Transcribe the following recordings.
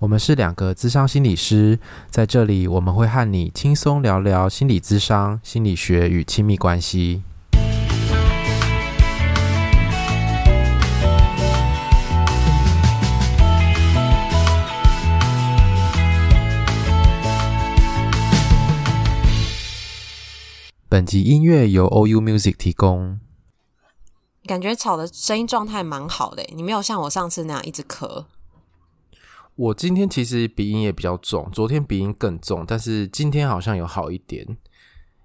我们是两个咨商心理师，在这里我们会和你轻松聊聊心理咨商、心理学与亲密关系。本集音乐由 OU Music 提供。感觉吵的声音状态蛮好的，你没有像我上次那样一直咳。我今天其实鼻音也比较重，昨天鼻音更重，但是今天好像有好一点。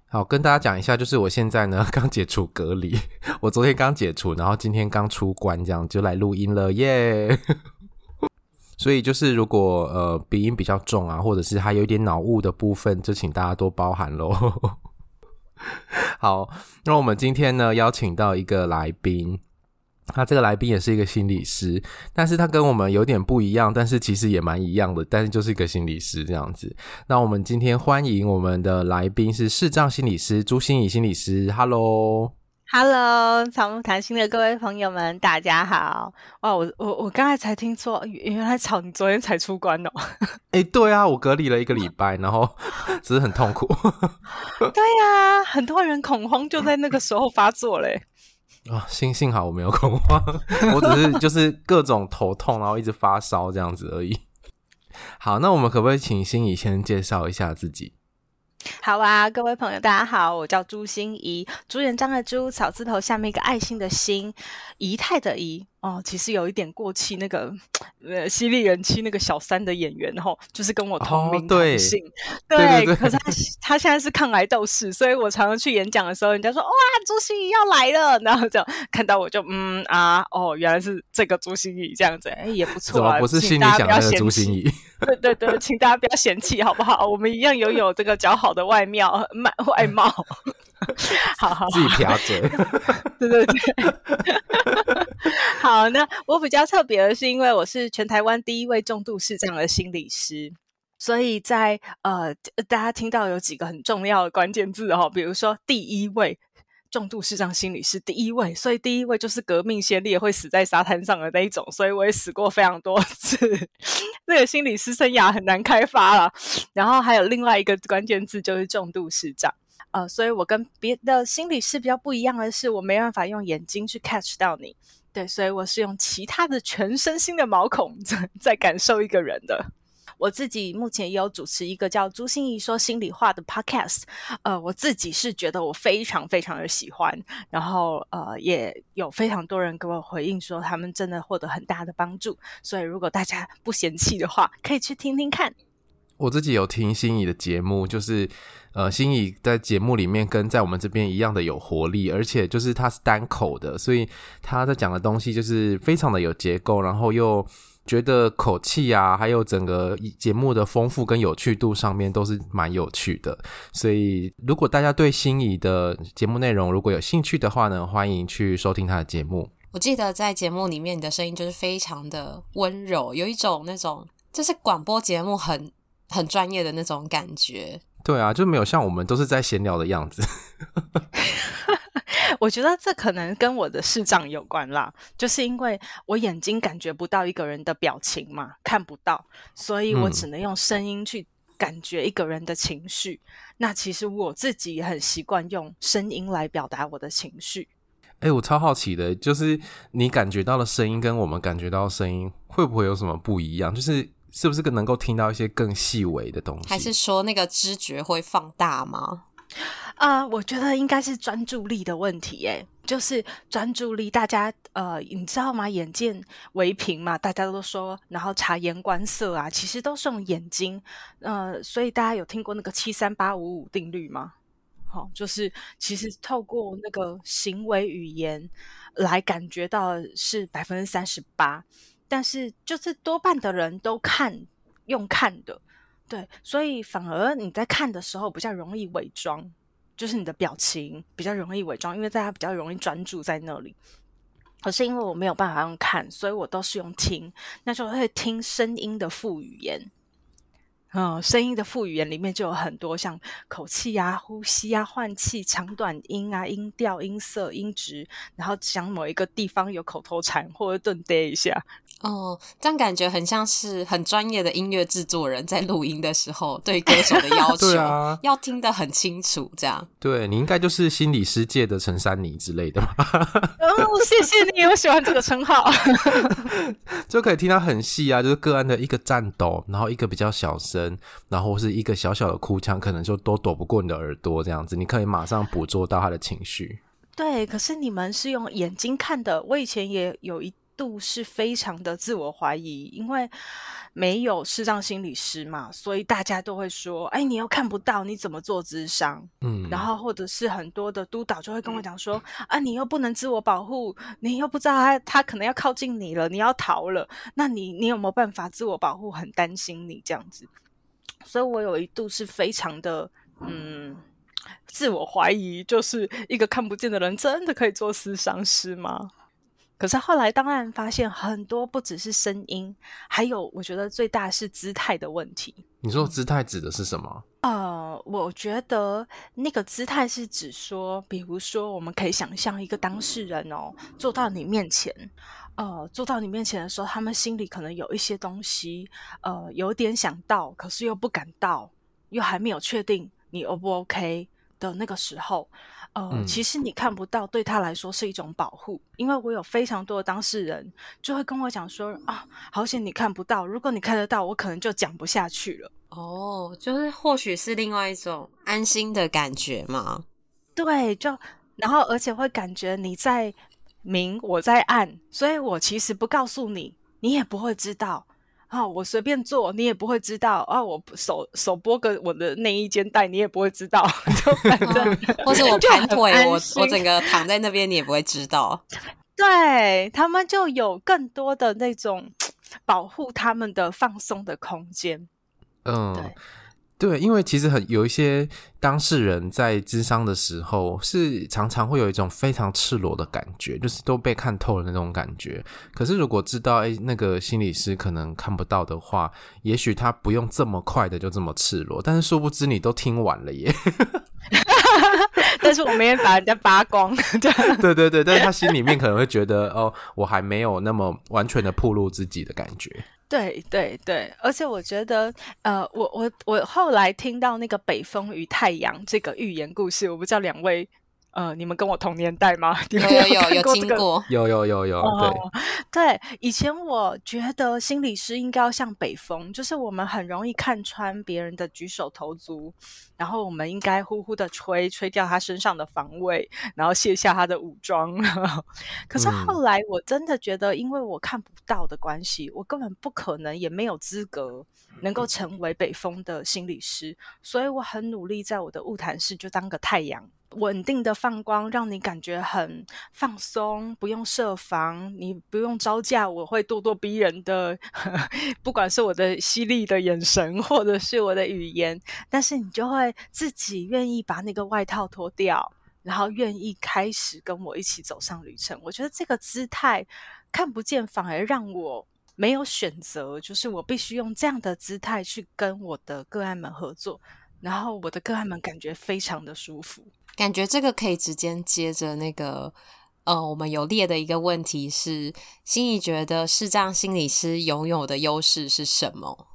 好，跟大家讲一下，就是我现在呢 刚解除隔离，我昨天刚解除，然后今天刚出关，这样就来录音了耶。所以就是如果呃鼻音比较重啊，或者是还有点脑雾的部分，就请大家多包涵喽。好，那我们今天呢邀请到一个来宾。他这个来宾也是一个心理师，但是他跟我们有点不一样，但是其实也蛮一样的，但是就是一个心理师这样子。那我们今天欢迎我们的来宾是视障心理师朱心怡心理师，Hello，Hello，草木谈心的各位朋友们，大家好。哇，我我我刚才才听说，原来草你昨天才出关哦。哎、欸，对啊，我隔离了一个礼拜，然后只是很痛苦。对呀、啊，很多人恐慌就在那个时候发作嘞。啊、哦，幸幸好我没有恐慌，我只是就是各种头痛，然后一直发烧这样子而已。好，那我们可不可以请心怡先介绍一下自己？好啊，各位朋友，大家好，我叫朱心怡，朱元璋的朱，草字头下面一个爱心的心，仪态的仪。哦，其实有一点过气，那个呃，犀利人妻那个小三的演员，吼，就是跟我同名同姓，哦、对，对，对，对，可是他。他现在是抗癌斗士，所以我常常去演讲的时候，人家说哇，朱心怡要来了，然后就看到我就嗯啊，哦，原来是这个朱心怡这样子，哎，也不错啊，不是心里想的朱心怡，对对对，请大家不要嫌弃好不好？我们一样拥有这个姣好的外貌，外外貌，好好，好，自己撇嘴，对 对对。好，那我比较特别的是，因为我是全台湾第一位重度视障的心理师，所以在呃，大家听到有几个很重要的关键字哦，比如说第一位重度视障心理师，第一位，所以第一位就是革命先烈会死在沙滩上的那一种，所以我也死过非常多次，那个心理师生涯很难开发了。然后还有另外一个关键字就是重度视障。呃，所以我跟别的心理师比较不一样的是，我没办法用眼睛去 catch 到你，对，所以我是用其他的全身心的毛孔在在感受一个人的。我自己目前也有主持一个叫朱心仪说心里话的 podcast，呃，我自己是觉得我非常非常的喜欢，然后呃，也有非常多人给我回应说他们真的获得很大的帮助，所以如果大家不嫌弃的话，可以去听听看。我自己有听心仪的节目，就是呃，心仪在节目里面跟在我们这边一样的有活力，而且就是他是单口的，所以他在讲的东西就是非常的有结构，然后又觉得口气啊，还有整个节目的丰富跟有趣度上面都是蛮有趣的。所以如果大家对心仪的节目内容如果有兴趣的话呢，欢迎去收听他的节目。我记得在节目里面你的声音就是非常的温柔，有一种那种就是广播节目很。很专业的那种感觉，对啊，就没有像我们都是在闲聊的样子。我觉得这可能跟我的视障有关啦，就是因为我眼睛感觉不到一个人的表情嘛，看不到，所以我只能用声音去感觉一个人的情绪。嗯、那其实我自己也很习惯用声音来表达我的情绪。哎、欸，我超好奇的，就是你感觉到的声音跟我们感觉到的声音会不会有什么不一样？就是。是不是更能够听到一些更细微的东西？还是说那个知觉会放大吗？啊、呃，我觉得应该是专注力的问题，哎，就是专注力。大家呃，你知道吗？眼见为凭嘛，大家都说，然后察言观色啊，其实都是用眼睛。呃，所以大家有听过那个七三八五五定律吗？好、哦，就是其实透过那个行为语言来感觉到是百分之三十八，但是就是多半的人都看用看的。对，所以反而你在看的时候比较容易伪装，就是你的表情比较容易伪装，因为大家比较容易专注在那里。可是因为我没有办法用看，所以我都是用听，那就会听声音的副语言。嗯，声音的副语言里面就有很多像口气啊、呼吸啊、换气、长短音啊、音调、音色、音质，然后讲某一个地方有口头禅或者顿跌一下。哦，这样感觉很像是很专业的音乐制作人在录音的时候对歌手的要 求，啊、要听得很清楚。这样，对，你应该就是心理师界的陈珊妮之类的吧？哦，谢谢你，我喜欢这个称号，就可以听到很细啊，就是个案的一个颤抖，然后一个比较小声，然后是一个小小的哭腔，可能就都躲不过你的耳朵，这样子，你可以马上捕捉到他的情绪。对，可是你们是用眼睛看的，我以前也有一。度是非常的自我怀疑，因为没有视障心理师嘛，所以大家都会说：“哎，你又看不到，你怎么做咨商？”嗯，然后或者是很多的督导就会跟我讲说：“嗯、啊，你又不能自我保护，你又不知道他他可能要靠近你了，你要逃了，那你你有没有办法自我保护？很担心你这样子。”所以我有一度是非常的嗯自我怀疑，就是一个看不见的人真的可以做咨商师吗？可是后来当然发现很多不只是声音，还有我觉得最大是姿态的问题。你说姿态指的是什么？呃，我觉得那个姿态是指说，比如说我们可以想象一个当事人哦，坐到你面前，呃，坐到你面前的时候，他们心里可能有一些东西，呃，有点想到，可是又不敢到，又还没有确定你 O 不 OK 的那个时候。呃，嗯、其实你看不到，对他来说是一种保护，因为我有非常多的当事人就会跟我讲说啊，好险你看不到，如果你看得到，我可能就讲不下去了。哦，就是或许是另外一种安心的感觉嘛。对，就然后而且会感觉你在明，我在暗，所以我其实不告诉你，你也不会知道。哦，我随便做，你也不会知道。啊，我手手拨个我的内衣肩带，你也不会知道。就反正，哦、或者 我盘腿，我我整个躺在那边，你也不会知道。对，他们就有更多的那种 保护他们的放松的空间。嗯。对对，因为其实很有一些当事人在咨商的时候，是常常会有一种非常赤裸的感觉，就是都被看透了那种感觉。可是如果知道，哎，那个心理师可能看不到的话，也许他不用这么快的就这么赤裸。但是殊不知你都听完了耶。但是我没有把人家扒光。对对对，但是他心里面可能会觉得，哦，我还没有那么完全的暴露自己的感觉。对对对，而且我觉得，呃，我我我后来听到那个北风与太阳这个寓言故事，我不知道两位。呃，你们跟我同年代吗？有有有有听过，有有有有。对、哦、对，以前我觉得心理师应该要像北风，就是我们很容易看穿别人的举手投足，然后我们应该呼呼的吹，吹掉他身上的防卫，然后卸下他的武装。可是后来我真的觉得，因为我看不到的关系，嗯、我根本不可能，也没有资格能够成为北风的心理师，所以我很努力，在我的物谈室就当个太阳。稳定的放光，让你感觉很放松，不用设防，你不用招架我会咄咄逼人的，不管是我的犀利的眼神，或者是我的语言，但是你就会自己愿意把那个外套脱掉，然后愿意开始跟我一起走上旅程。我觉得这个姿态看不见，反而让我没有选择，就是我必须用这样的姿态去跟我的个案们合作，然后我的个案们感觉非常的舒服。感觉这个可以直接接着那个，呃，我们有列的一个问题是，心怡觉得视障心理师拥有的优势是什么？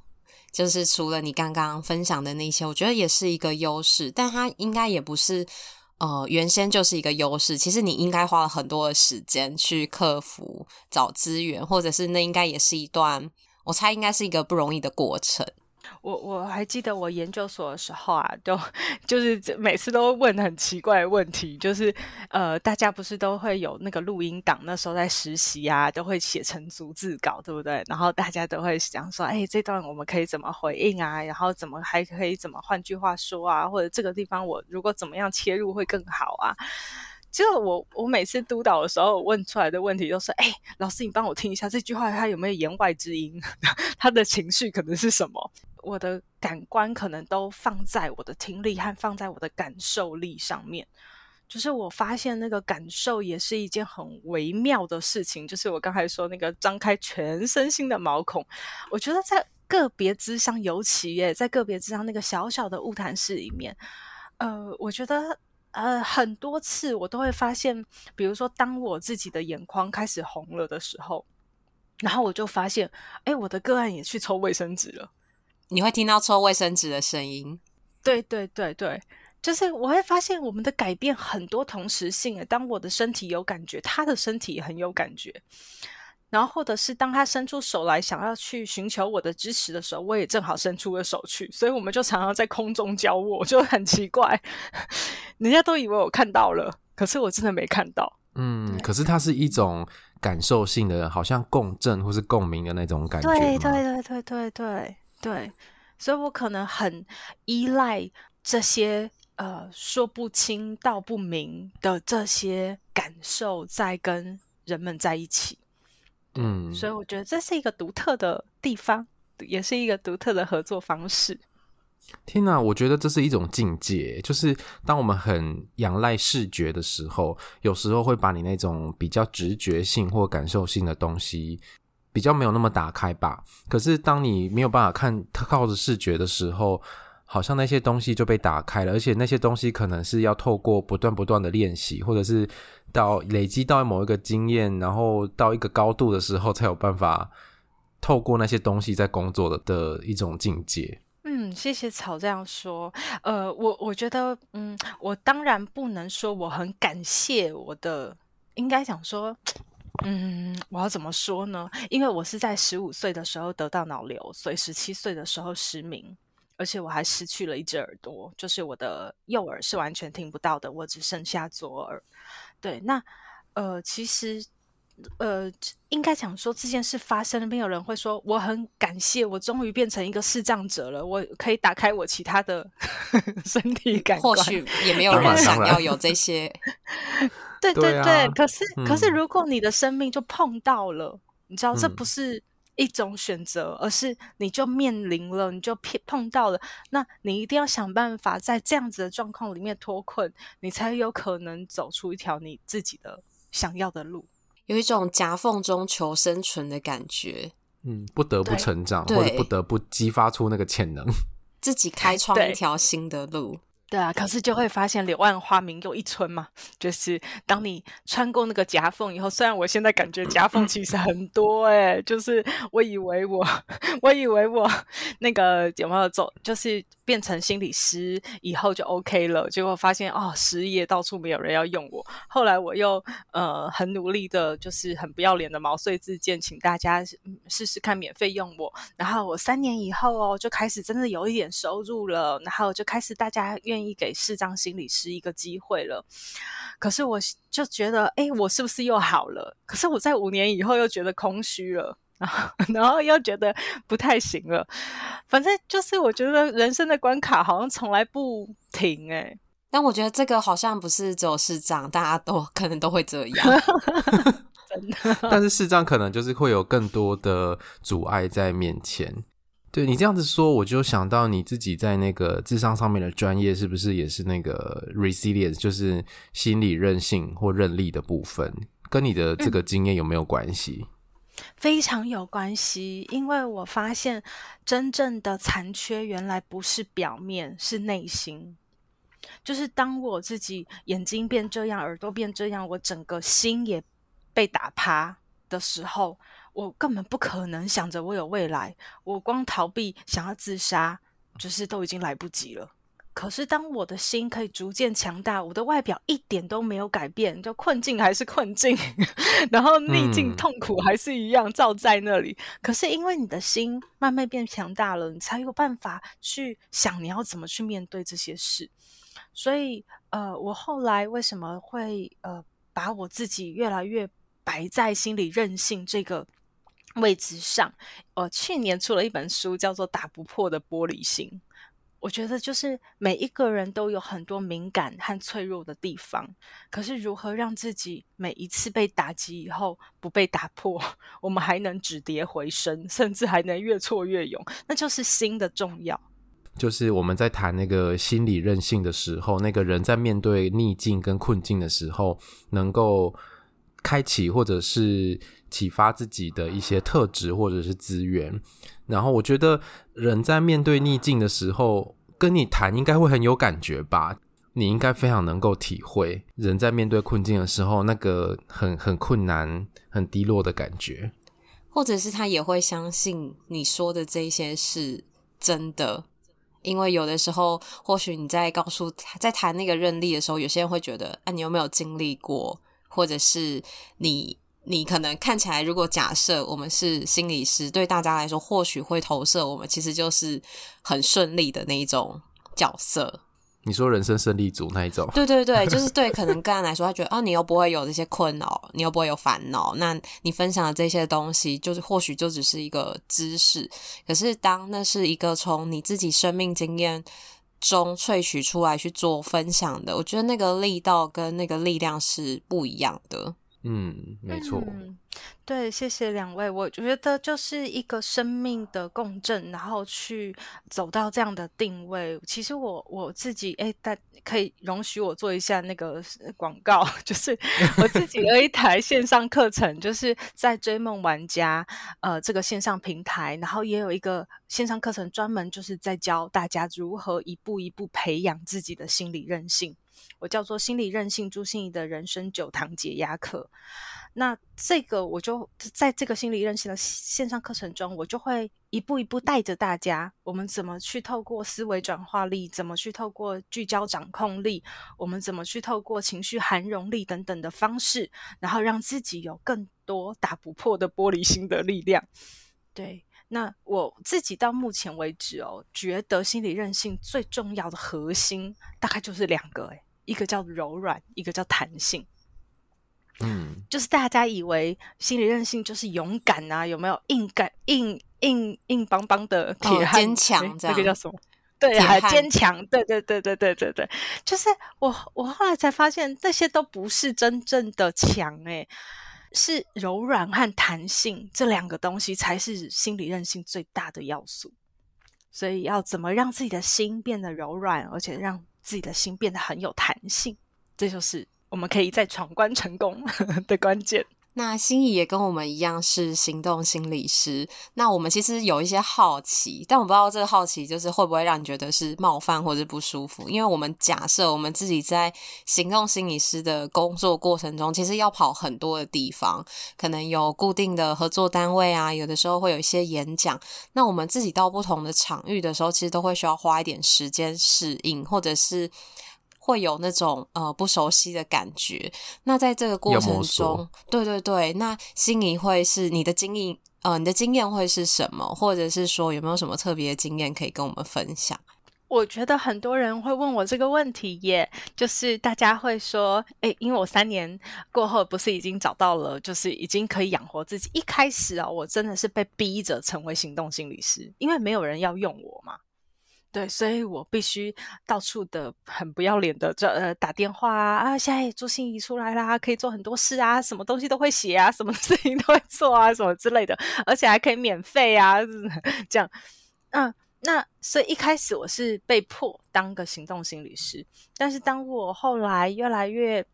就是除了你刚刚分享的那些，我觉得也是一个优势，但它应该也不是，呃，原先就是一个优势。其实你应该花了很多的时间去克服、找资源，或者是那应该也是一段，我猜应该是一个不容易的过程。我我还记得我研究所的时候啊，都就是每次都问很奇怪的问题，就是呃，大家不是都会有那个录音档，那时候在实习啊，都会写成逐字稿，对不对？然后大家都会想说，哎，这段我们可以怎么回应啊？然后怎么还可以怎么换句话说啊？或者这个地方我如果怎么样切入会更好啊？就我我每次督导的时候问出来的问题都是：哎，老师你帮我听一下这句话，它有没有言外之音？他的情绪可能是什么？我的感官可能都放在我的听力和放在我的感受力上面。就是我发现那个感受也是一件很微妙的事情。就是我刚才说那个张开全身心的毛孔，我觉得在个别咨商，尤其耶，在个别咨商那个小小的物谈室里面，呃，我觉得。呃，很多次我都会发现，比如说，当我自己的眼眶开始红了的时候，然后我就发现，哎，我的个案也去抽卫生纸了。你会听到抽卫生纸的声音？对对对对，就是我会发现我们的改变很多同时性。当我的身体有感觉，他的身体也很有感觉。然后，或者是当他伸出手来想要去寻求我的支持的时候，我也正好伸出了手去，所以我们就常常在空中交握，就很奇怪。人家都以为我看到了，可是我真的没看到。嗯，可是它是一种感受性的，好像共振或是共鸣的那种感觉。对对对对对对对，所以我可能很依赖这些呃说不清道不明的这些感受，在跟人们在一起。嗯，所以我觉得这是一个独特的地方，也是一个独特的合作方式。天哪，我觉得这是一种境界，就是当我们很仰赖视觉的时候，有时候会把你那种比较直觉性或感受性的东西比较没有那么打开吧。可是当你没有办法看靠着视觉的时候，好像那些东西就被打开了，而且那些东西可能是要透过不断不断的练习，或者是。到累积到某一个经验，然后到一个高度的时候，才有办法透过那些东西在工作的的一种境界。嗯，谢谢草这样说。呃，我我觉得，嗯，我当然不能说我很感谢我的，应该想说，嗯，我要怎么说呢？因为我是在十五岁的时候得到脑瘤，所以十七岁的时候失明，而且我还失去了一只耳朵，就是我的右耳是完全听不到的，我只剩下左耳。对，那呃，其实呃，应该讲说这件事发生了，没有人会说我很感谢，我终于变成一个视障者了，我可以打开我其他的 身体感官。或许也没有人想要有这些。对对对，对啊、可是、嗯、可是，如果你的生命就碰到了，你知道，这不是一种选择，嗯、而是你就面临了，你就碰到了，那你一定要想办法在这样子的状况里面脱困，你才有可能走出一条你自己的想要的路。有一种夹缝中求生存的感觉，嗯，不得不成长，或者不得不激发出那个潜能，自己开创一条新的路。对啊，可是就会发现柳暗花明又一村嘛。就是当你穿过那个夹缝以后，虽然我现在感觉夹缝其实很多哎、就是我以为我，我以为我那个有没有走，就是变成心理师以后就 OK 了，结果发现哦，失业到处没有人要用我。后来我又呃很努力的，就是很不要脸的毛遂自荐，请大家试试看免费用我。然后我三年以后哦，就开始真的有一点收入了，然后就开始大家愿意。给视障心理师一个机会了，可是我就觉得，哎，我是不是又好了？可是我在五年以后又觉得空虚了，然后，然后又觉得不太行了。反正就是我觉得人生的关卡好像从来不停哎。但我觉得这个好像不是只有市长，大家都可能都会这样。真的，但是市长可能就是会有更多的阻碍在面前。对，你这样子说，我就想到你自己在那个智商上面的专业，是不是也是那个 resilience，就是心理韧性或韧力的部分，跟你的这个经验有没有关系？嗯，非常有关系，因为我发现真正的残缺原来不是表面，是内心。就是当我自己眼睛变这样，耳朵变这样，我整个心也被打趴的时候。我根本不可能想着我有未来，我光逃避想要自杀，就是都已经来不及了。可是当我的心可以逐渐强大，我的外表一点都没有改变，就困境还是困境，然后逆境痛苦还是一样照在那里。嗯、可是因为你的心慢慢变强大了，你才有办法去想你要怎么去面对这些事。所以，呃，我后来为什么会呃把我自己越来越摆在心里任性这个位置上？我去年出了一本书，叫做《打不破的玻璃心》。我觉得就是每一个人都有很多敏感和脆弱的地方，可是如何让自己每一次被打击以后不被打破，我们还能止跌回升，甚至还能越挫越勇，那就是心的重要。就是我们在谈那个心理韧性的时候，那个人在面对逆境跟困境的时候，能够开启或者是启发自己的一些特质或者是资源。然后我觉得人在面对逆境的时候，跟你谈应该会很有感觉吧？你应该非常能够体会人在面对困境的时候那个很很困难、很低落的感觉，或者是他也会相信你说的这些是真的，因为有的时候或许你在告诉他在谈那个认力的时候，有些人会觉得啊，你有没有经历过，或者是你。你可能看起来，如果假设我们是心理师，对大家来说，或许会投射我们其实就是很顺利的那一种角色。你说人生胜利组那一种？对对对，就是对。可能个人来说，他觉得哦，你又不会有这些困扰，你又不会有烦恼，那你分享的这些东西，就是或许就只是一个知识。可是当那是一个从你自己生命经验中萃取出来去做分享的，我觉得那个力道跟那个力量是不一样的。嗯，没错。对，谢谢两位。我觉得就是一个生命的共振，然后去走到这样的定位。其实我我自己，哎，但可以容许我做一下那个广告，就是我自己有一台线上课程，就是在追梦玩家呃这个线上平台，然后也有一个线上课程，专门就是在教大家如何一步一步培养自己的心理韧性。我叫做心理韧性朱心仪的人生九堂解压课。那这个我就在这个心理韧性的线上课程中，我就会一步一步带着大家，我们怎么去透过思维转化力，怎么去透过聚焦掌控力，我们怎么去透过情绪涵容力等等的方式，然后让自己有更多打不破的玻璃心的力量。对，那我自己到目前为止哦，觉得心理韧性最重要的核心大概就是两个诶一个叫柔软，一个叫弹性。嗯，就是大家以为心理韧性就是勇敢啊，有没有硬感、硬硬硬邦邦的铁汉、坚强？这样，那个叫什么？对，还坚强。对对对对对对对，就是我我后来才发现，这些都不是真正的强，诶，是柔软和弹性这两个东西才是心理韧性最大的要素。所以要怎么让自己的心变得柔软，而且让自己的心变得很有弹性，这就是我们可以在闯关成功 的关键。那心仪也跟我们一样是行动心理师，那我们其实有一些好奇，但我不知道这个好奇就是会不会让你觉得是冒犯或者不舒服，因为我们假设我们自己在行动心理师的工作过程中，其实要跑很多的地方，可能有固定的合作单位啊，有的时候会有一些演讲，那我们自己到不同的场域的时候，其实都会需要花一点时间适应，或者是。会有那种呃不熟悉的感觉。那在这个过程中，对对对，那心仪会是你的经验呃，你的经验会是什么？或者是说有没有什么特别的经验可以跟我们分享？我觉得很多人会问我这个问题耶，就是大家会说，诶，因为我三年过后不是已经找到了，就是已经可以养活自己。一开始啊，我真的是被逼着成为行动心理师，因为没有人要用我嘛。对，所以我必须到处的很不要脸的这呃打电话啊啊！现在朱心怡出来啦，可以做很多事啊，什么东西都会写啊，什么 事情都会做啊，什么之类的，而且还可以免费啊，这样。嗯，那所以一开始我是被迫当个行动心理师，但是当我后来越来越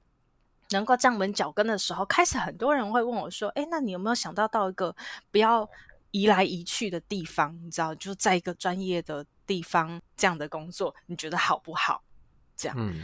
能够站稳脚跟的时候，开始很多人会问我说：“诶，那你有没有想到到一个不要移来移去的地方？你知道，就在一个专业的。”地方这样的工作，你觉得好不好？这样，嗯，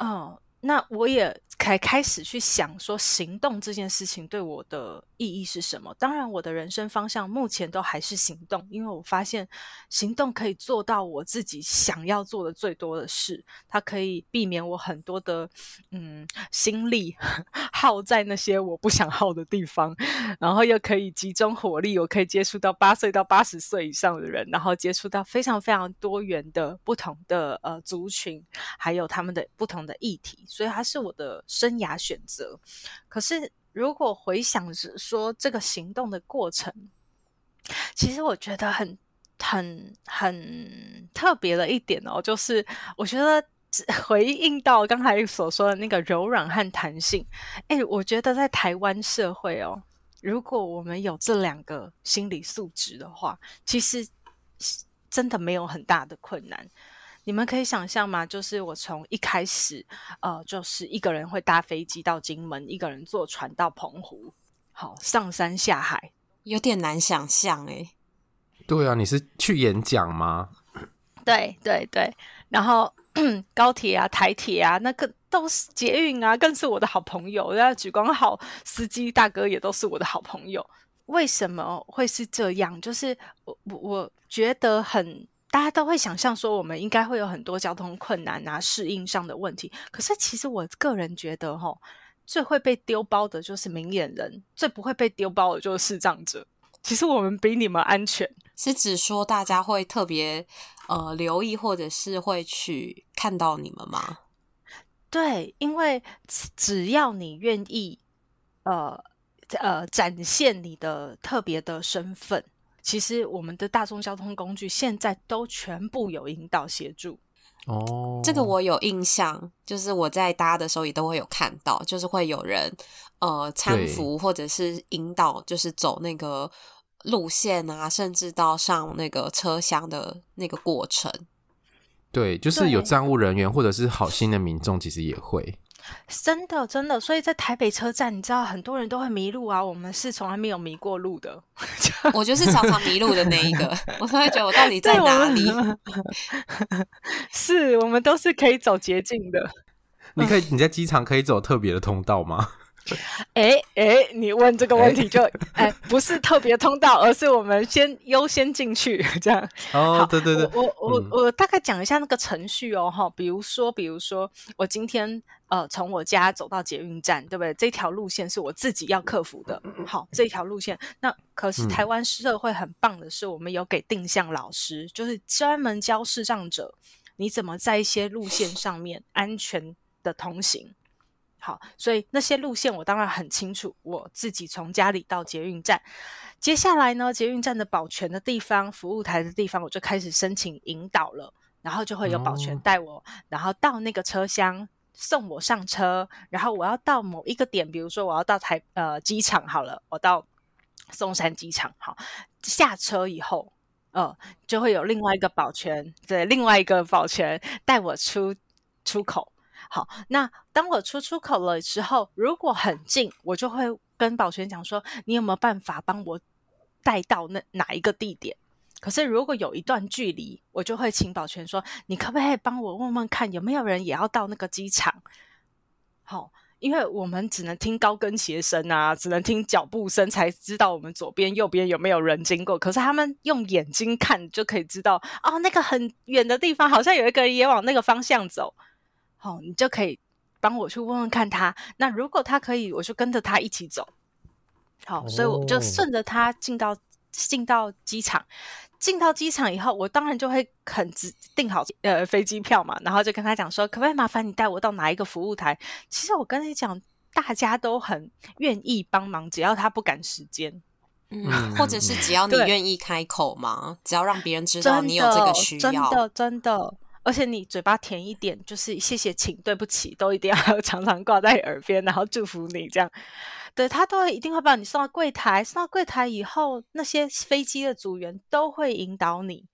哦，那我也才开始去想说，行动这件事情对我的意义是什么？当然，我的人生方向目前都还是行动，因为我发现行动可以做到我自己想要做的最多的事，它可以避免我很多的嗯心力 耗在那些我不想耗的地方，然后又可以集中火力，我可以接触到八岁到八十岁以上的人，然后接触到非常非常多元的不同的呃族群，还有他们的不同的议题。所以它是我的生涯选择。可是，如果回想着说这个行动的过程，其实我觉得很、很、很特别的一点哦，就是我觉得 回应到刚才所说的那个柔软和弹性。诶，我觉得在台湾社会哦，如果我们有这两个心理素质的话，其实真的没有很大的困难。你们可以想象吗？就是我从一开始，呃，就是一个人会搭飞机到金门，一个人坐船到澎湖，好，上山下海，有点难想象诶。对啊，你是去演讲吗？对对对，然后 高铁啊、台铁啊，那个都是捷运啊，更是我的好朋友。然后莒光好司机大哥也都是我的好朋友。为什么会是这样？就是我我我觉得很。大家都会想象说，我们应该会有很多交通困难啊，适应上的问题。可是，其实我个人觉得，齁，最会被丢包的就是明眼人，最不会被丢包的就是视障者。其实我们比你们安全，是指说大家会特别呃留意，或者是会去看到你们吗？对，因为只要你愿意，呃呃，展现你的特别的身份。其实我们的大众交通工具现在都全部有引导协助哦，这个我有印象，就是我在搭的时候也都会有看到，就是会有人呃搀扶或者是引导，就是走那个路线啊，甚至到上那个车厢的那个过程。对，就是有站务人员或者是好心的民众，其实也会。真的，真的，所以在台北车站，你知道很多人都会迷路啊。我们是从来没有迷过路的，我就是常常迷路的那一个。我都会觉得我到底在哪里？是我们都是可以走捷径的。你可以你在机场可以走特别的通道吗？哎哎，你问这个问题就哎，不是特别通道，而是我们先优先进去 这样。哦，对对对，我我、嗯、我大概讲一下那个程序哦，哈，比如说比如说我今天呃从我家走到捷运站，对不对？这条路线是我自己要克服的。好，这条路线，那可是台湾社会很棒的是，我们有给定向老师，就是专门教视障者你怎么在一些路线上面安全的通行。好，所以那些路线我当然很清楚。我自己从家里到捷运站，接下来呢，捷运站的保全的地方、服务台的地方，我就开始申请引导了。然后就会有保全带我，哦、然后到那个车厢送我上车。然后我要到某一个点，比如说我要到台呃机场好了，我到松山机场。好，下车以后，呃，就会有另外一个保全，对，另外一个保全带我出出口。好，那当我出出口了之后，如果很近，我就会跟保全讲说：“你有没有办法帮我带到那哪一个地点？”可是如果有一段距离，我就会请保全说：“你可不可以帮我问问看，有没有人也要到那个机场？”好，因为我们只能听高跟鞋声啊，只能听脚步声才知道我们左边、右边有没有人经过。可是他们用眼睛看就可以知道，哦，那个很远的地方好像有一个人也往那个方向走。哦，你就可以帮我去问问看他。那如果他可以，我就跟着他一起走。好，所以我就顺着他进到进到机场。进到机场以后，我当然就会很直订好呃飞机票嘛，然后就跟他讲说，可不可以麻烦你带我到哪一个服务台？其实我跟你讲，大家都很愿意帮忙，只要他不赶时间，嗯，或者是只要你愿意开口嘛，只要让别人知道你有这个需要，真的真的。而且你嘴巴甜一点，就是谢谢、请、对不起，都一定要 常常挂在耳边，然后祝福你这样。对，他都一定会把你送到柜台，送到柜台以后，那些飞机的组员都会引导你。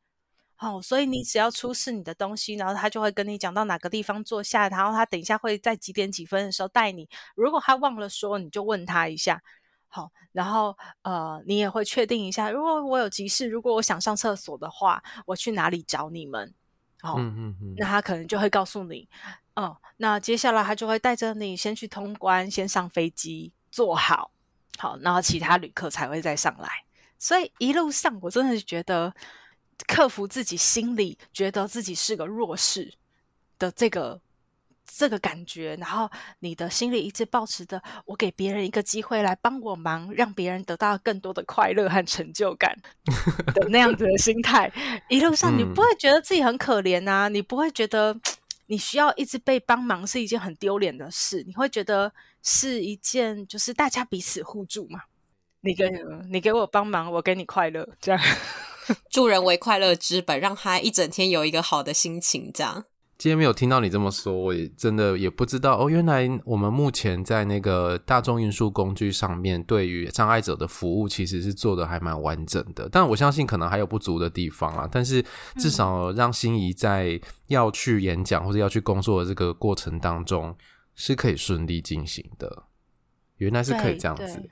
哦，所以你只要出示你的东西，然后他就会跟你讲到哪个地方坐下，然后他等一下会在几点几分的时候带你。如果他忘了说，你就问他一下。好，然后呃，你也会确定一下，如果我有急事，如果我想上厕所的话，我去哪里找你们？哦，嗯嗯嗯，那他可能就会告诉你，哦，那接下来他就会带着你先去通关，先上飞机，坐好，好，然后其他旅客才会再上来。所以一路上，我真的是觉得克服自己心里觉得自己是个弱势的这个。这个感觉，然后你的心里一直保持着我给别人一个机会来帮我忙，让别人得到更多的快乐和成就感的那样子的心态，一路上你不会觉得自己很可怜啊，嗯、你不会觉得你需要一直被帮忙是一件很丢脸的事，你会觉得是一件就是大家彼此互助嘛，你给你给我帮忙，我给你快乐，这样。助人为快乐之本，让他一整天有一个好的心情，这样。今天没有听到你这么说，我也真的也不知道哦。原来我们目前在那个大众运输工具上面，对于障碍者的服务其实是做的还蛮完整的。但我相信可能还有不足的地方啊。但是至少让心仪在要去演讲或者要去工作的这个过程当中，是可以顺利进行的。原来是可以这样子。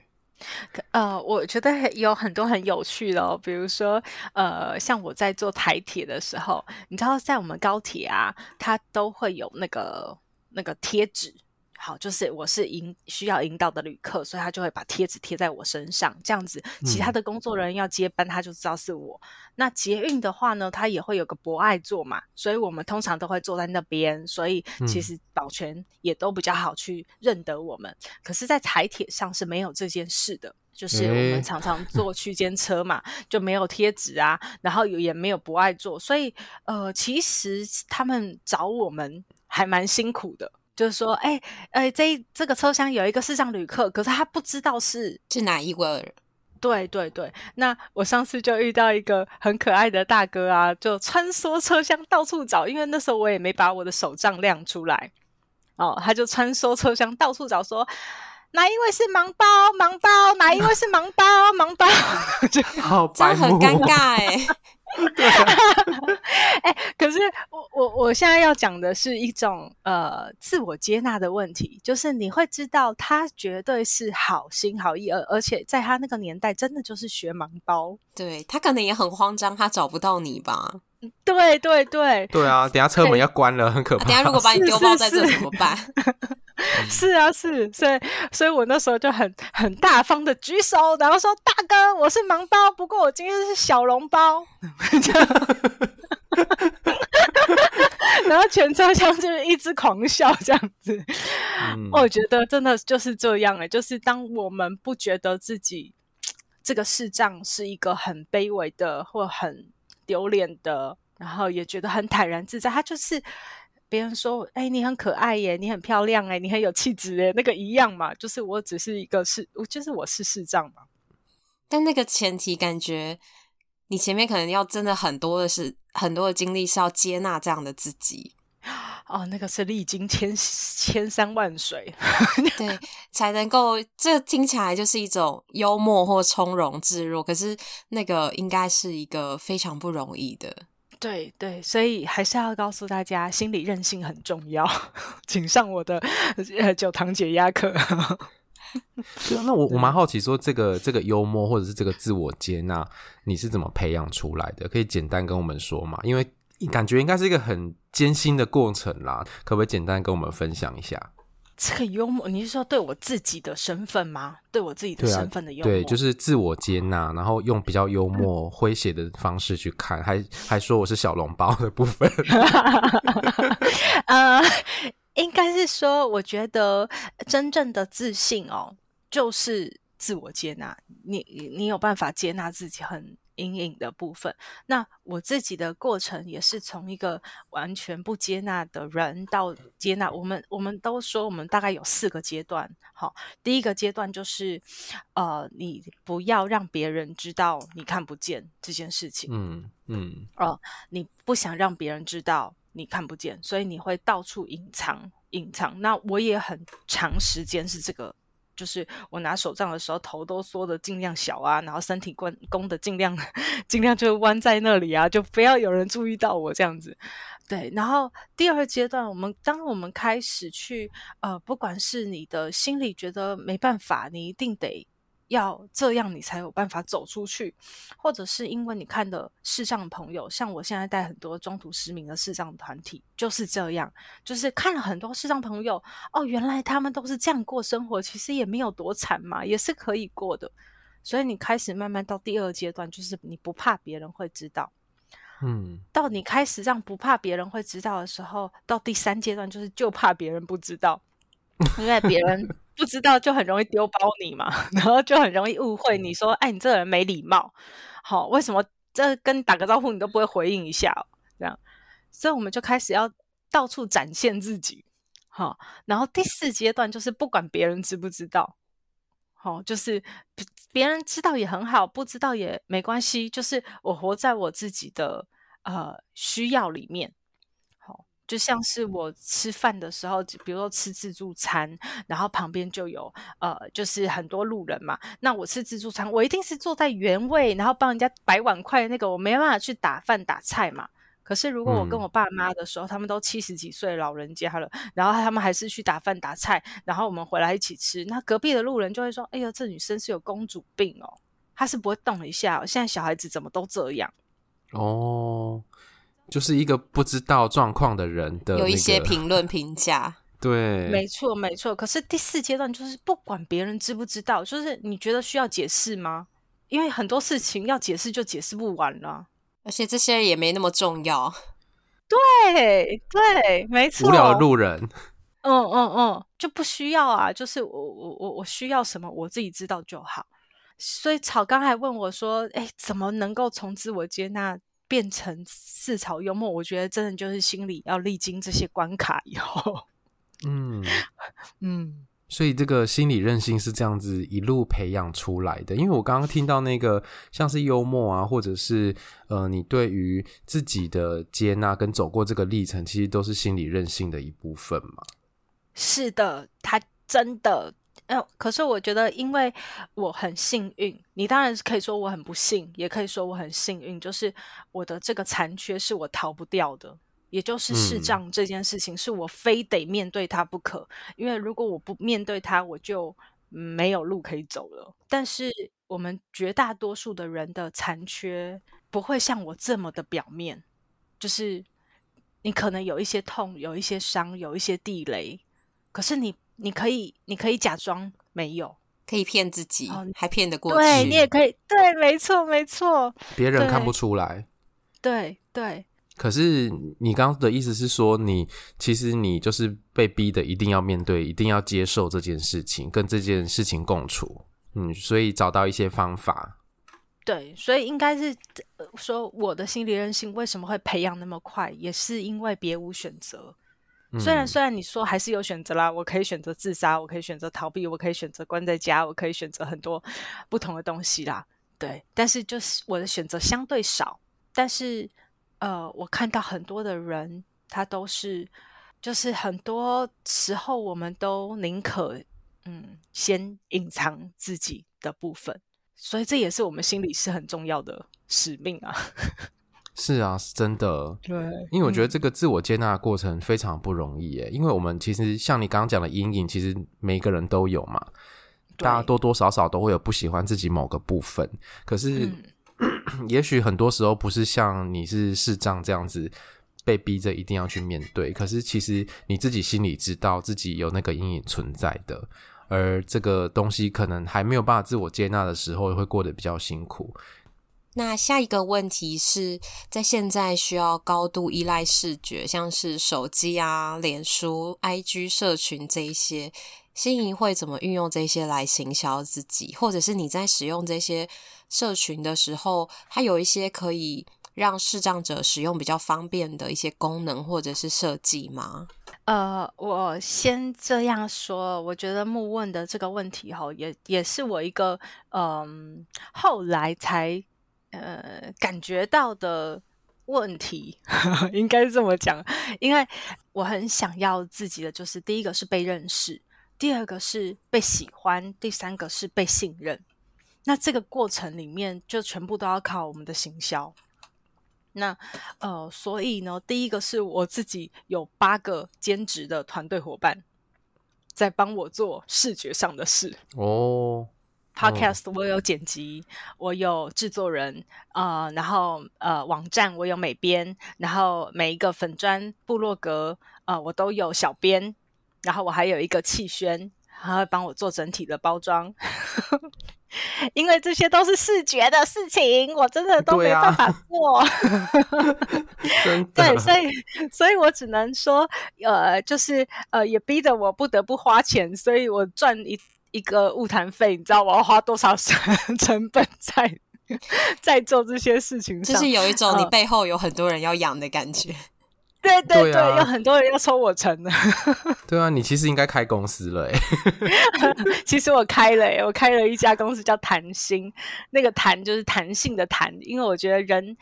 呃，我觉得有很多很有趣的哦，比如说，呃，像我在做台铁的时候，你知道，在我们高铁啊，它都会有那个那个贴纸。好，就是我是引需要引导的旅客，所以他就会把贴纸贴在我身上，这样子，其他的工作人员要接班，他就知道是我。嗯、那捷运的话呢，他也会有个博爱座嘛，所以我们通常都会坐在那边，所以其实保全也都比较好去认得我们。嗯、可是，在台铁上是没有这件事的，就是我们常常坐 区间车嘛，欸、就没有贴纸啊，然后也没有博爱座，所以呃，其实他们找我们还蛮辛苦的。就是说，哎、欸，哎、欸，这这个车厢有一个视障旅客，可是他不知道是是哪一位。对对对，那我上次就遇到一个很可爱的大哥啊，就穿梭车厢到处找，因为那时候我也没把我的手杖亮出来，哦，他就穿梭车厢到处找，说哪一位是盲包？盲包？哪一位是盲包？盲包？好白，这样很尴尬哎。对、啊，哎、欸，可是我我我现在要讲的是一种呃自我接纳的问题，就是你会知道他绝对是好心好意，而而且在他那个年代真的就是学盲包，对，他可能也很慌张，他找不到你吧？对 对对，对啊，等下车门要关了，很可怕。等下如果把你丢包在这怎么办？是啊，是，所以，所以我那时候就很很大方的举手，然后说：“大哥，我是盲包，不过我今天是小笼包。”然后全车厢就是一直狂笑，这样子。嗯、我觉得真的就是这样哎、欸，就是当我们不觉得自己这个视障是一个很卑微的或很丢脸的，然后也觉得很坦然自在，他就是。别人说：“哎、你很可爱耶，你很漂亮哎，你很有气质耶，那个一样嘛，就是我只是一个视，就是我是视障嘛。但那个前提，感觉你前面可能要真的很多的是很多的精力，是要接纳这样的自己。哦，那个是历经千千山万水，对，才能够。这听起来就是一种幽默或从容自若，可是那个应该是一个非常不容易的。”对对，所以还是要告诉大家，心理韧性很重要，请上我的呃九堂解压课。对啊，那我我蛮好奇，说这个这个幽默或者是这个自我接纳，你是怎么培养出来的？可以简单跟我们说嘛？因为感觉应该是一个很艰辛的过程啦，可不可以简单跟我们分享一下？这个幽默，你是说对我自己的身份吗？对我自己的身份的幽默，对，啊、对，就是自我接纳，然后用比较幽默、诙谐的方式去看，还还说我是小笼包的部分。呃，应该是说，我觉得真正的自信哦，就是自我接纳。你你有办法接纳自己很。阴影的部分，那我自己的过程也是从一个完全不接纳的人到接纳。我们我们都说，我们大概有四个阶段。好，第一个阶段就是，呃，你不要让别人知道你看不见这件事情。嗯嗯，哦、你不想让别人知道你看不见，所以你会到处隐藏隐藏。那我也很长时间是这个。就是我拿手杖的时候，头都缩的尽量小啊，然后身体弓弓的尽量 尽量就弯在那里啊，就不要有人注意到我这样子。对，然后第二阶段，我们当我们开始去呃，不管是你的心里觉得没办法，你一定得要这样，你才有办法走出去，或者是因为你看的视障朋友，像我现在带很多中途失明的视障团体，就是这样，就是看了很多视障朋友，哦，原来他们都是这样过生活，其实也没有多惨嘛，也是可以过的。所以你开始慢慢到第二阶段，就是你不怕别人会知道，嗯，到你开始这样不怕别人会知道的时候，到第三阶段就是就怕别人不知道，因为别人。不知道就很容易丢包你嘛，然后就很容易误会你说，哎，你这个人没礼貌，好、哦，为什么这跟你打个招呼你都不会回应一下、哦？这样，所以我们就开始要到处展现自己，好、哦，然后第四阶段就是不管别人知不知道，好、哦，就是别人知道也很好，不知道也没关系，就是我活在我自己的呃需要里面。就像是我吃饭的时候，比如说吃自助餐，然后旁边就有呃，就是很多路人嘛。那我吃自助餐，我一定是坐在原位，然后帮人家摆碗筷的那个，我没办法去打饭打菜嘛。可是如果我跟我爸妈的时候，嗯、他们都七十几岁老人家了，然后他们还是去打饭打菜，然后我们回来一起吃，那隔壁的路人就会说：“哎呀，这女生是有公主病哦，她是不会动一下、哦。现在小孩子怎么都这样？”哦。就是一个不知道状况的人的、那个、有一些评论评价，对，没错没错。可是第四阶段就是不管别人知不知道，就是你觉得需要解释吗？因为很多事情要解释就解释不完了，而且这些也没那么重要。对对，没错。无聊的路人，嗯嗯嗯，就不需要啊。就是我我我我需要什么，我自己知道就好。所以草刚还问我说：“哎，怎么能够从自我接纳？”变成自嘲幽默，我觉得真的就是心里要历经这些关卡以后，嗯 嗯，所以这个心理韧性是这样子一路培养出来的。因为我刚刚听到那个像是幽默啊，或者是呃，你对于自己的接纳跟走过这个历程，其实都是心理韧性的一部分嘛。是的，他真的。呃，可是我觉得，因为我很幸运，你当然是可以说我很不幸，也可以说我很幸运，就是我的这个残缺是我逃不掉的，也就是视障这件事情是我非得面对它不可，嗯，因为如果我不面对它，我就没有路可以走了。但是我们绝大多数的人的残缺不会像我这么的表面，就是你可能有一些痛，有一些伤，有一些地雷，可是你。你可以，你可以假装没有，可以骗自己，哦、还骗得过去。对，你也可以，对，没错，没错。别人看不出来。对对。可是你刚刚的意思是说，你其实你就是被逼的，一定要面对，一定要接受这件事情，跟这件事情共处。嗯，所以找到一些方法。对，所以应该是说，我的心理韧性为什么会培养那么快，也是因为别无选择。虽然虽然你说还是有选择啦，我可以选择自杀，我可以选择逃避，我可以选择关在家，我可以选择很多不同的东西啦。对，但是就是我的选择相对少。但是呃，我看到很多的人，他都是就是很多时候，我们都宁可嗯先隐藏自己的部分，所以这也是我们心里是很重要的使命啊。是啊，是真的。对，因为我觉得这个自我接纳的过程非常不容易耶。嗯、因为我们其实像你刚刚讲的阴影，其实每一个人都有嘛，大家多多少少都会有不喜欢自己某个部分。可是，嗯、也许很多时候不是像你是视障这样子被逼着一定要去面对。可是，其实你自己心里知道自己有那个阴影存在的，而这个东西可能还没有办法自我接纳的时候，会过得比较辛苦。那下一个问题是在现在需要高度依赖视觉，像是手机啊、脸书、IG 社群这一些，心仪会怎么运用这些来行销自己？或者是你在使用这些社群的时候，它有一些可以让视障者使用比较方便的一些功能或者是设计吗？呃，我先这样说，我觉得木问的这个问题哈，也也是我一个嗯、后来才。呃，感觉到的问题 应该是这么讲，因为我很想要自己的，就是第一个是被认识，第二个是被喜欢，第三个是被信任。那这个过程里面，就全部都要靠我们的行销。那呃，所以呢，第一个是我自己有八个兼职的团队伙伴，在帮我做视觉上的事。哦。，Podcast 我有剪辑，我有制作人啊、呃，然后呃网站我有美编，然后每一个粉砖部落格呃我都有小编，然后我还有一个气宣，他会帮我做整体的包装。因为这些都是视觉的事情，我真的都没办法做。对，所以，所以我只能说，呃，就是呃，也逼得我不得不花钱，所以我赚一一个物谈费，你知道我要花多少成 本在在做这些事情上？就是有一种你背后有很多人要养的感觉。呃 对对对，有很多人要抽我成的。对啊，你其实应该开公司了哎。其实我开了哎，我开了一家公司叫谈心，那个谈就是弹性的弹，因为我觉得人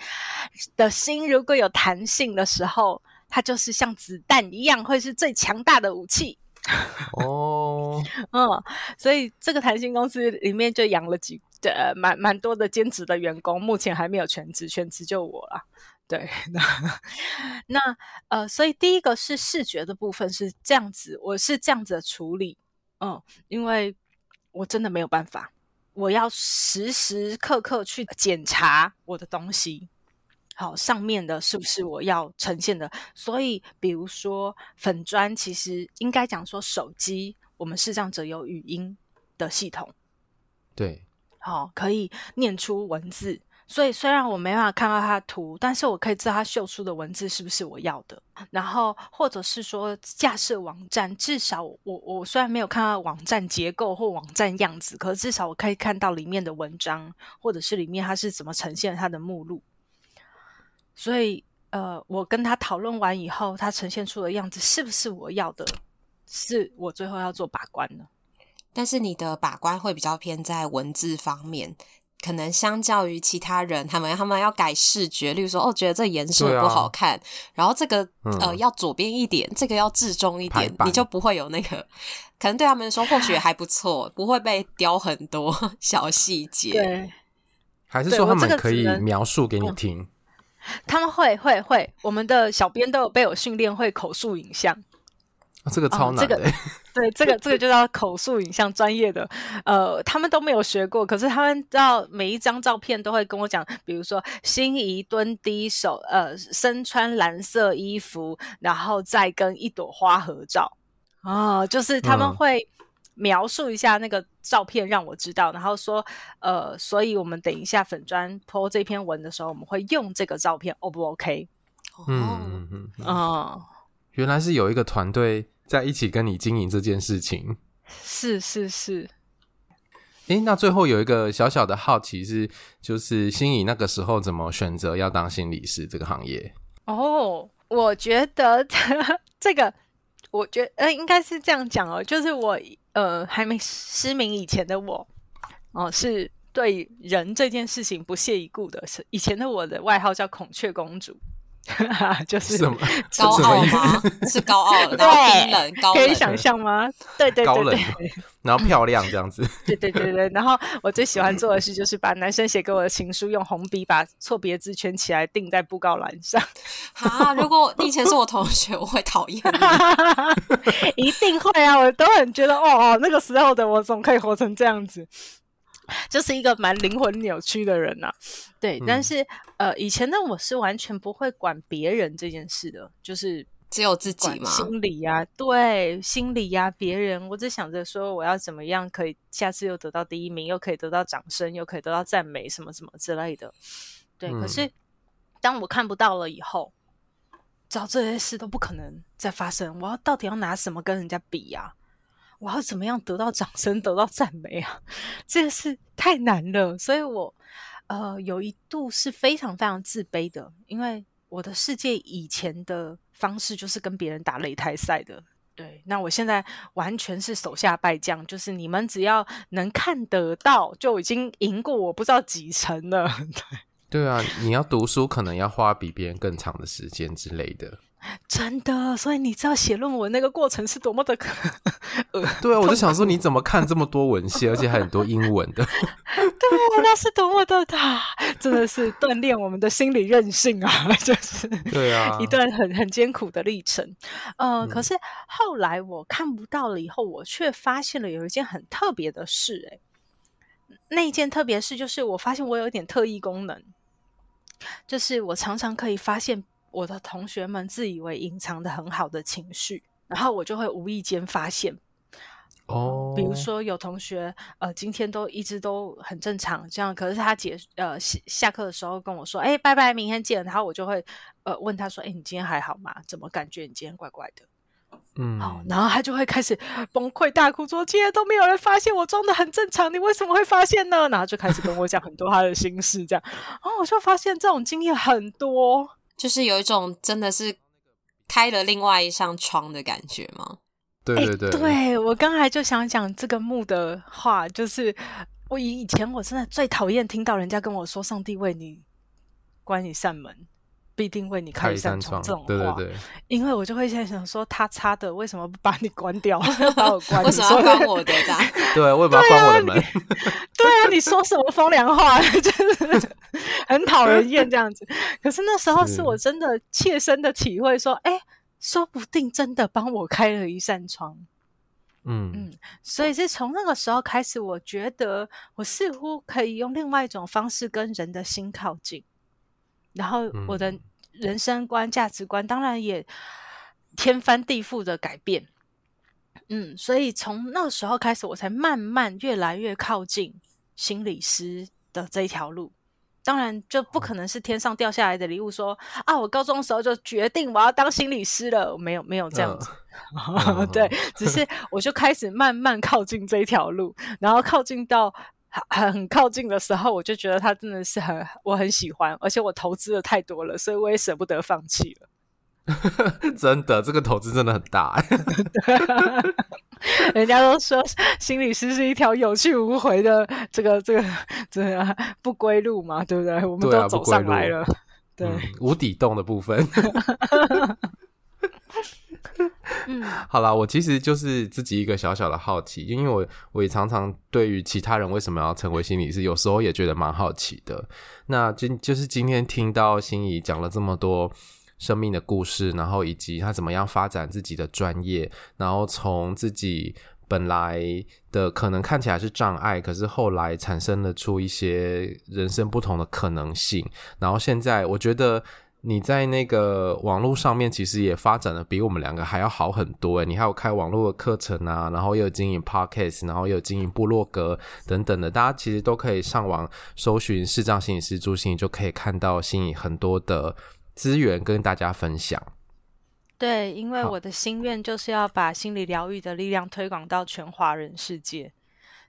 的心如果有弹性的时候，它就是像子弹一样，会是最强大的武器。哦，嗯，所以这个谈心公司里面就养了几呃蛮蛮多的兼职的员工，目前还没有全职，全职就我了。对，那那呃，所以第一个是视觉的部分是这样子，我是这样子的处理，嗯，因为我真的没有办法，我要时时刻刻去检查我的东西，好，上面的是不是我要呈现的？所以，比如说粉砖，其实应该讲说手机，我们视障者有语音的系统，对，好，可以念出文字。所以虽然我没办法看到它的图，但是我可以知道它秀出的文字是不是我要的。然后或者是说架设网站，至少我我虽然没有看到网站结构或网站样子，可是至少我可以看到里面的文章，或者是里面它是怎么呈现它的目录。所以呃，我跟他讨论完以后，他呈现出的样子是不是我要的，是我最后要做把关的。但是你的把关会比较偏在文字方面。可能相较于其他人，他们他们要改视觉，例如说，哦，觉得这颜色不好看，啊、然后这个、嗯、呃要左边一点，这个要置中一点，你就不会有那个，可能对他们说或许还不错，不会被雕很多 小细节。对，还是说他们可以描述给你听？嗯、他们会会会，我们的小编都有被我训练会口述影像。这个超难的、欸哦，这个对，这个这个就叫口述影像专业的，呃，他们都没有学过，可是他们知道每一张照片都会跟我讲，比如说心仪蹲低手，呃，身穿蓝色衣服，然后再跟一朵花合照，啊、哦，就是他们会描述一下那个照片让我知道，嗯、然后说，呃，所以我们等一下粉砖 po 这篇文的时候，我们会用这个照片，O 不 OK？嗯嗯嗯，嗯哦、原来是有一个团队。在一起跟你经营这件事情，是是是。诶，那最后有一个小小的好奇是，就是心仪那个时候怎么选择要当心理师这个行业？哦，我觉得 这个，我觉得呃，应该是这样讲哦，就是我呃还没失明以前的我，哦、是对人这件事情不屑一顾的，是以前的我的外号叫孔雀公主。就是什么 高傲吗？是高傲的，然后冰冷，高，可以想象吗？对对对对，高冷，然后漂亮这样子。对对对对，然后我最喜欢做的事就是把男生写给我的情书用红笔把错别字圈起来钉在布告栏上。啊，如果你以前是我同学，我会讨厌你。一定会啊！我都很觉得，哦哦，那个时候的我怎么可以活成这样子？就是一个蛮灵魂扭曲的人呐、啊，对，嗯、但是呃，以前的我是完全不会管别人这件事的，就是只有自己嘛，心理呀、啊，对，心理呀、啊，别人，我只想着说我要怎么样可以下次又得到第一名，又可以得到掌声，又可以得到赞美，什么什么之类的，对。嗯、可是当我看不到了以后，知道这些事都不可能再发生，我要到底要拿什么跟人家比呀、啊？我要怎么样得到掌声，得到赞美啊？这个是太难了，所以我呃有一度是非常非常自卑的，因为我的世界以前的方式就是跟别人打擂台赛的。对，那我现在完全是手下败将，就是你们只要能看得到，就已经赢过我不知道几成了。对，对啊，你要读书可能要花比别人更长的时间之类的。真的，所以你知道写论文那个过程是多么的可？对啊，我就想说，你怎么看这么多文献，而且还很多英文的？对啊，那是多么的大，真的是锻炼我们的心理韧性啊！就是对啊，一段很很艰苦的历程。呃，嗯、可是后来我看不到了以后，我却发现了有一件很特别的事、欸，那一件特别事就是，我发现我有一点特异功能，就是我常常可以发现我的同学们自以为隐藏的很好的情绪，然后我就会无意间发现。哦，比如说有同学呃，今天都一直都很正常，这样，可是他结呃下下课的时候跟我说，哎，拜拜，明天见。然后我就会呃问他说，哎，你今天还好吗？怎么感觉你今天怪怪的？嗯，好，然后他就会开始 崩溃大哭，说今天都没有人发现我装的很正常，你为什么会发现呢？然后就开始跟我讲很多他的心事，这样，然后我就发现这种经验很多，就是有一种真的是开了另外一扇窗的感觉吗？对对对，对，我刚才就想讲这个木的话，就是我以以前我真的最讨厌听到人家跟我说“上帝为你关一扇门，必定为你开一扇窗”这种话，对对对，因为我就会现在想说，他插的为什么不把你关掉，把我关？为什么要关我的？这样对，为什么要关我的门？对啊，你说什么风凉话，就是很讨人厌这样子。可是那时候是我真的切身的体会，说，哎。说不定真的帮我开了一扇窗，嗯嗯，所以是从那个时候开始，我觉得我似乎可以用另外一种方式跟人的心靠近，然后我的人生观、价值观当然也天翻地覆的改变，嗯，所以从那个时候开始，我才慢慢越来越靠近心理师的这一条路。当然，就不可能是天上掉下来的礼物说。说啊，我高中的时候就决定我要当心理师了。没有，没有这样子。Uh, 对，只是我就开始慢慢靠近这一条路，然后靠近到很很靠近的时候，我就觉得他真的是很我很喜欢，而且我投资的太多了，所以我也舍不得放弃了。真的，这个投资真的很大。人家都说心理师是一条有去无回的这个这个这个不归路嘛，对不对？我们都走上来了，对，嗯、无底洞的部分。好啦，我其实就是自己一个小小的好奇，因为我我也常常对于其他人为什么要成为心理师，有时候也觉得蛮好奇的。那今就是今天听到心怡讲了这么多。生命的故事，然后以及他怎么样发展自己的专业，然后从自己本来的可能看起来是障碍，可是后来产生了出一些人生不同的可能性。然后现在我觉得你在那个网络上面其实也发展的比我们两个还要好很多诶，你还有开网络的课程啊，然后又有经营 Podcast，然后又有经营部落格等等的，大家其实都可以上网搜寻视障心理师朱心怡，就可以看到心怡很多的。资源跟大家分享。对，因为我的心愿就是要把心理疗愈的力量推广到全华人世界，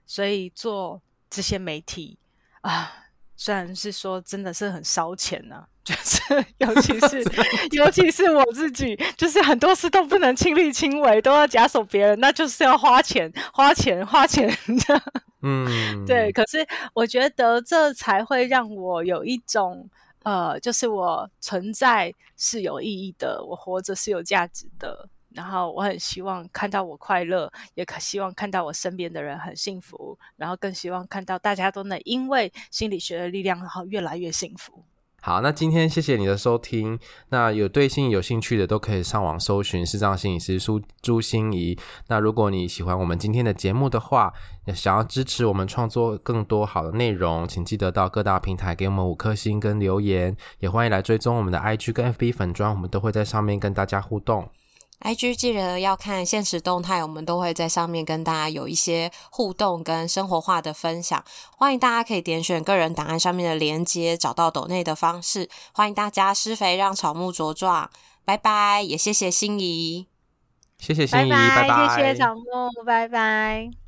所以做这些媒体啊，虽然是说真的是很烧钱呢、啊，就是 尤其 是尤其是我自己，就是很多事都不能亲力亲为，都要假手别人，那就是要花钱、花钱、花钱的。嗯，对。可是我觉得这才会让我有一种。呃，就是我存在是有意义的，我活着是有价值的。然后我很希望看到我快乐，也可希望看到我身边的人很幸福，然后更希望看到大家都能因为心理学的力量，然后越来越幸福。好，那今天谢谢你的收听。那有对心理有兴趣的，都可以上网搜寻视障心理师朱朱心怡。那如果你喜欢我们今天的节目的话，想要支持我们创作更多好的内容，请记得到各大平台给我们五颗星跟留言，也欢迎来追踪我们的 IG 跟 FB 粉专，我们都会在上面跟大家互动。IG 记得要看现实动态，我们都会在上面跟大家有一些互动跟生活化的分享。欢迎大家可以点选个人档案上面的连接，找到抖内的方式。欢迎大家施肥让草木茁壮，拜拜！也谢谢心仪，谢谢心怡，拜拜，谢谢草木，拜拜。